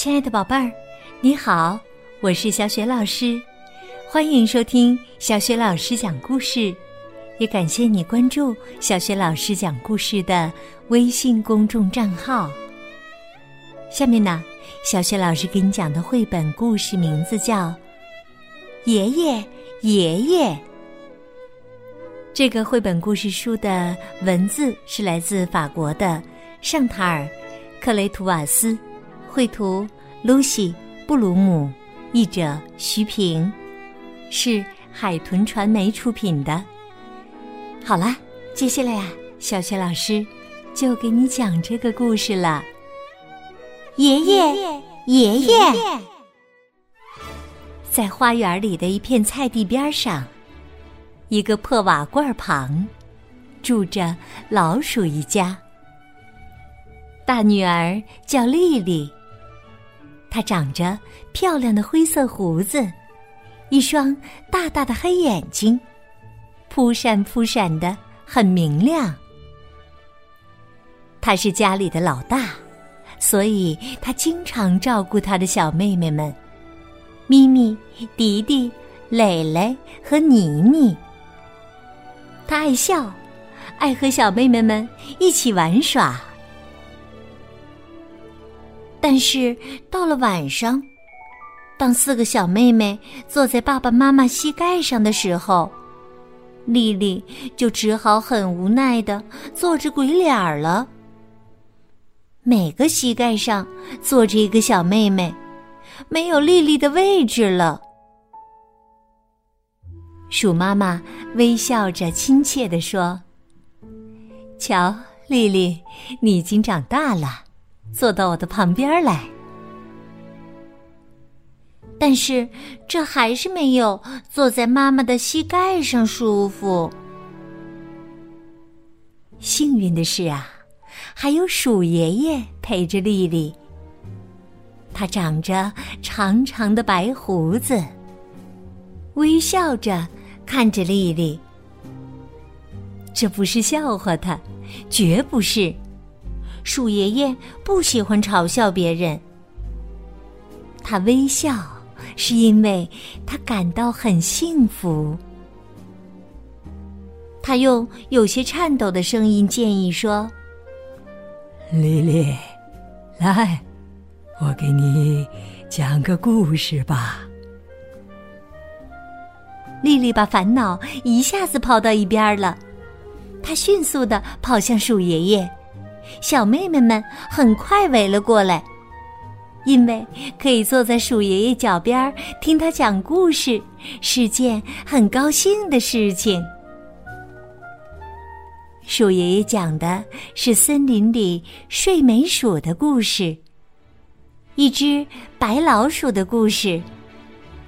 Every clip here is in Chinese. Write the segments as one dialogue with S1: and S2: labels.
S1: 亲爱的宝贝儿，你好，我是小雪老师，欢迎收听小雪老师讲故事，也感谢你关注小雪老师讲故事的微信公众账号。下面呢，小雪老师给你讲的绘本故事名字叫《爷爷爷爷》。这个绘本故事书的文字是来自法国的尚塔尔·克雷图瓦斯。绘图露西·布鲁姆，译者徐平，是海豚传媒出品的。好啦，接下来呀，小雪老师就给你讲这个故事了。爷爷，爷爷，在花园里的一片菜地边上，一个破瓦罐旁，住着老鼠一家。大女儿叫丽丽。它长着漂亮的灰色胡子，一双大大的黑眼睛，扑闪扑闪的，很明亮。他是家里的老大，所以他经常照顾他的小妹妹们：咪咪、迪迪、蕾蕾和妮妮。他爱笑，爱和小妹妹们一起玩耍。但是到了晚上，当四个小妹妹坐在爸爸妈妈膝盖上的时候，丽丽就只好很无奈的做着鬼脸儿了。每个膝盖上坐着一个小妹妹，没有丽丽的位置了。鼠妈妈微笑着亲切地说：“瞧，丽丽，你已经长大了。”坐到我的旁边来，但是这还是没有坐在妈妈的膝盖上舒服。幸运的是啊，还有鼠爷爷陪着丽丽。他长着长长的白胡子，微笑着看着丽丽。这不是笑话他，绝不是。鼠爷爷不喜欢嘲笑别人，他微笑是因为他感到很幸福。他用有些颤抖的声音建议说：“
S2: 丽丽，来，我给你讲个故事吧。”
S1: 丽丽把烦恼一下子抛到一边了，她迅速的跑向鼠爷爷。小妹妹们很快围了过来，因为可以坐在鼠爷爷脚边听他讲故事，是件很高兴的事情。鼠爷爷讲的是森林里睡美鼠的故事，一只白老鼠的故事，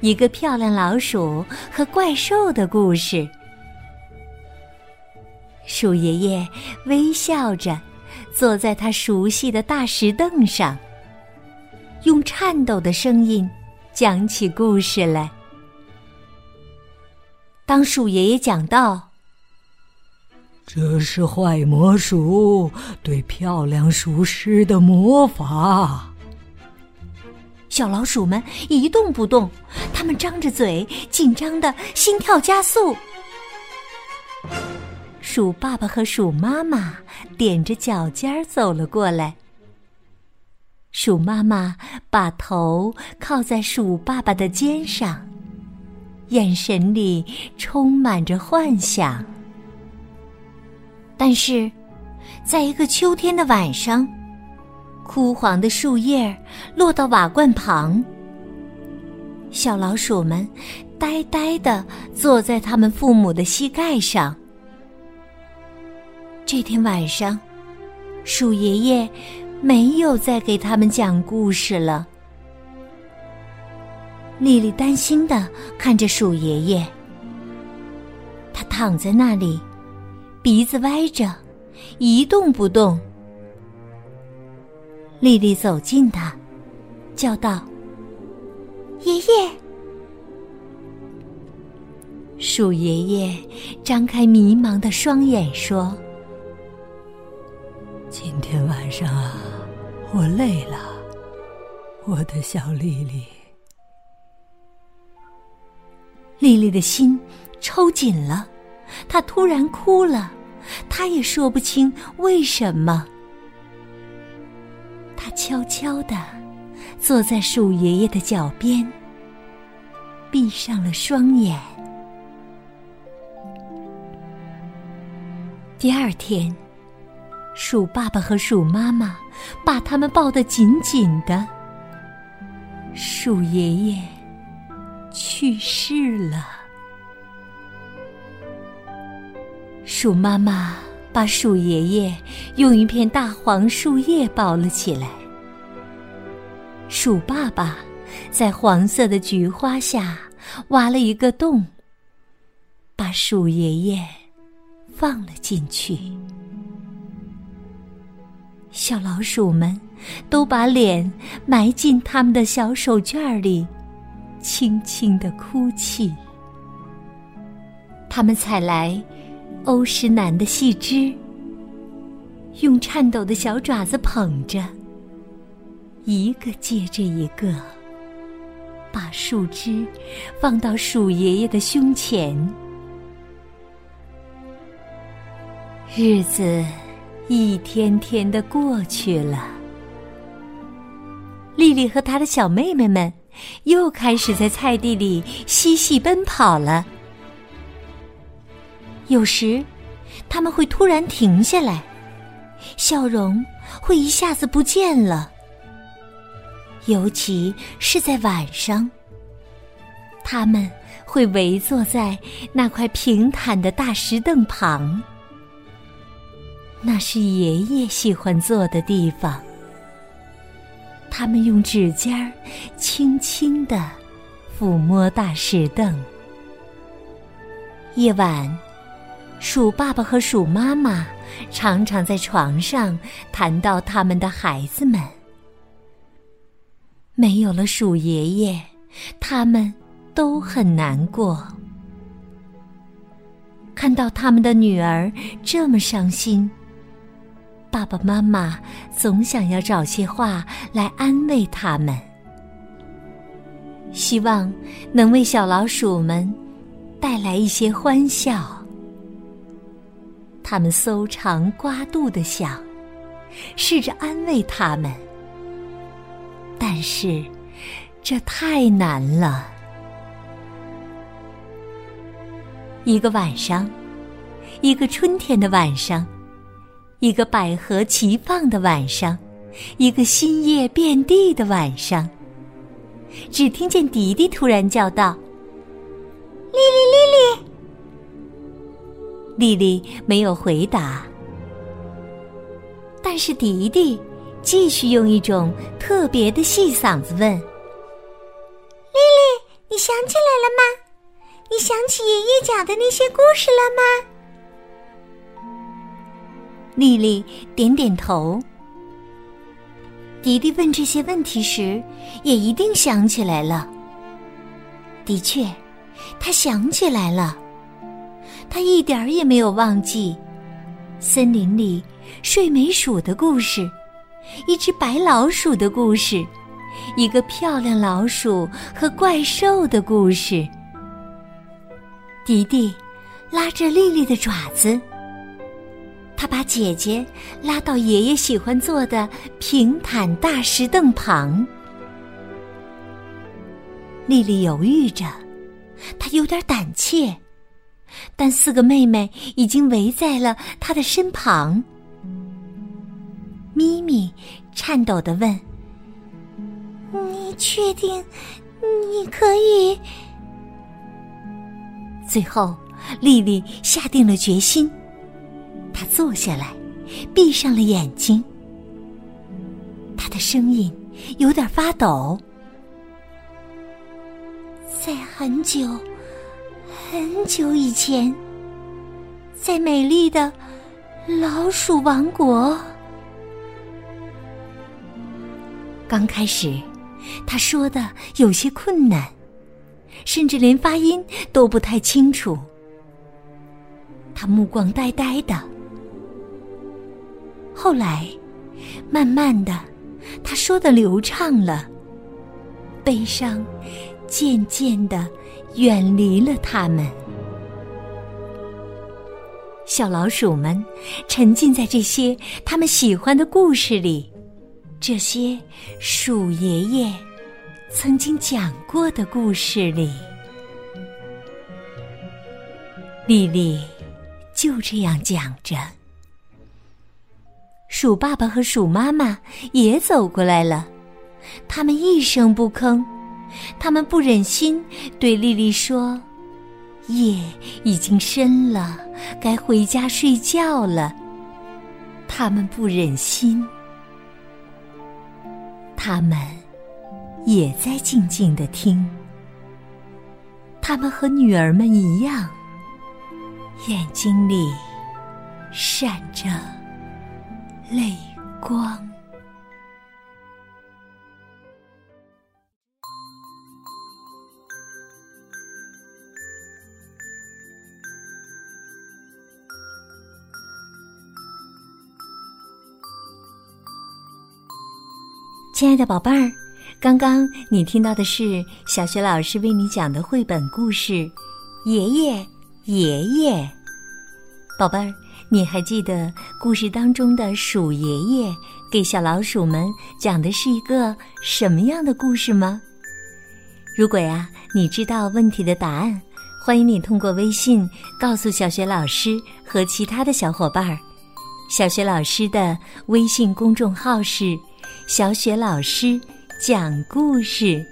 S1: 一个漂亮老鼠和怪兽的故事。鼠爷爷微笑着。坐在他熟悉的大石凳上，用颤抖的声音讲起故事来。当鼠爷爷讲到：“
S2: 这是坏魔鼠对漂亮鼠师的魔法。”
S1: 小老鼠们一动不动，它们张着嘴，紧张的心跳加速。鼠爸爸和鼠妈妈踮着脚尖走了过来。鼠妈妈把头靠在鼠爸爸的肩上，眼神里充满着幻想。但是，在一个秋天的晚上，枯黄的树叶落到瓦罐旁，小老鼠们呆呆的坐在他们父母的膝盖上。这天晚上，鼠爷爷没有再给他们讲故事了。丽丽担心的看着鼠爷爷，他躺在那里，鼻子歪着，一动不动。丽丽走近他，叫道：“爷爷！”鼠爷爷张开迷茫的双眼说。
S2: 今天晚上啊，我累了，我的小丽丽。
S1: 丽丽的心抽紧了，她突然哭了，她也说不清为什么。她悄悄的坐在鼠爷爷的脚边，闭上了双眼。第二天，鼠爸爸和鼠妈妈把他们抱得紧紧的。鼠爷爷去世了，鼠妈妈把鼠爷爷用一片大黄树叶包了起来。鼠爸爸在黄色的菊花下挖了一个洞，把鼠爷爷放了进去。小老鼠们都把脸埋进他们的小手绢里，轻轻的哭泣。他们采来欧石楠的细枝，用颤抖的小爪子捧着，一个接着一个，把树枝放到鼠爷爷的胸前。日子。一天天的过去了，丽丽和她的小妹妹们又开始在菜地里嬉戏奔跑了。有时，他们会突然停下来，笑容会一下子不见了。尤其是在晚上，他们会围坐在那块平坦的大石凳旁。那是爷爷喜欢坐的地方。他们用指尖儿轻轻地抚摸大石凳。夜晚，鼠爸爸和鼠妈妈常常在床上谈到他们的孩子们。没有了鼠爷爷，他们都很难过。看到他们的女儿这么伤心。爸爸妈妈总想要找些话来安慰他们，希望能为小老鼠们带来一些欢笑。他们搜肠刮肚的想，试着安慰他们，但是这太难了。一个晚上，一个春天的晚上。一个百合齐放的晚上，一个新叶遍地的晚上。只听见迪迪突然叫道：“
S3: 丽丽，丽丽！”
S1: 丽丽没有回答，但是迪迪继续用一种特别的细嗓子问：“丽
S3: 丽，你想起来了吗？你想起爷爷讲的那些故事了吗？”
S1: 丽丽点点头。迪迪问这些问题时，也一定想起来了。的确，他想起来了。他一点儿也没有忘记森林里睡美鼠的故事，一只白老鼠的故事，一个漂亮老鼠和怪兽的故事。迪迪拉着丽丽的爪子。他把姐姐拉到爷爷喜欢坐的平坦大石凳旁。丽丽犹豫着，她有点胆怯，但四个妹妹已经围在了她的身旁。咪咪颤抖的问：“
S3: 你确定你可以？”
S1: 最后，丽丽下定了决心。他坐下来，闭上了眼睛。他的声音有点发抖。
S3: 在很久很久以前，在美丽的老鼠王国，
S1: 刚开始，他说的有些困难，甚至连发音都不太清楚。他目光呆呆的。后来，慢慢的，他说的流畅了，
S3: 悲伤渐渐的远离了他们。
S1: 小老鼠们沉浸在这些他们喜欢的故事里，这些鼠爷爷曾经讲过的故事里。丽丽就这样讲着，鼠爸爸和鼠妈妈也走过来了，他们一声不吭，他们不忍心对丽丽说。夜已经深了，该回家睡觉了。他们不忍心，他们也在静静的听。他们和女儿们一样，眼睛里闪着泪光。亲爱的宝贝儿，刚刚你听到的是小学老师为你讲的绘本故事《爷爷爷爷》。宝贝儿，你还记得故事当中的鼠爷爷给小老鼠们讲的是一个什么样的故事吗？如果呀，你知道问题的答案，欢迎你通过微信告诉小学老师和其他的小伙伴儿。小学老师的微信公众号是。小雪老师讲故事。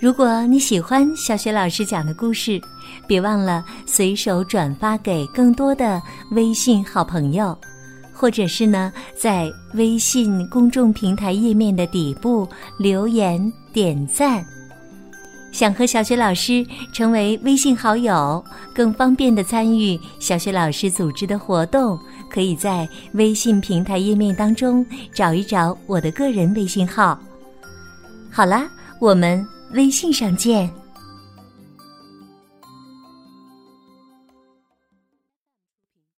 S1: 如果你喜欢小雪老师讲的故事，别忘了随手转发给更多的微信好朋友，或者是呢，在微信公众平台页面的底部留言点赞。想和小雪老师成为微信好友，更方便的参与小雪老师组织的活动。可以在微信平台页面当中找一找我的个人微信号。好啦，我们微信上见。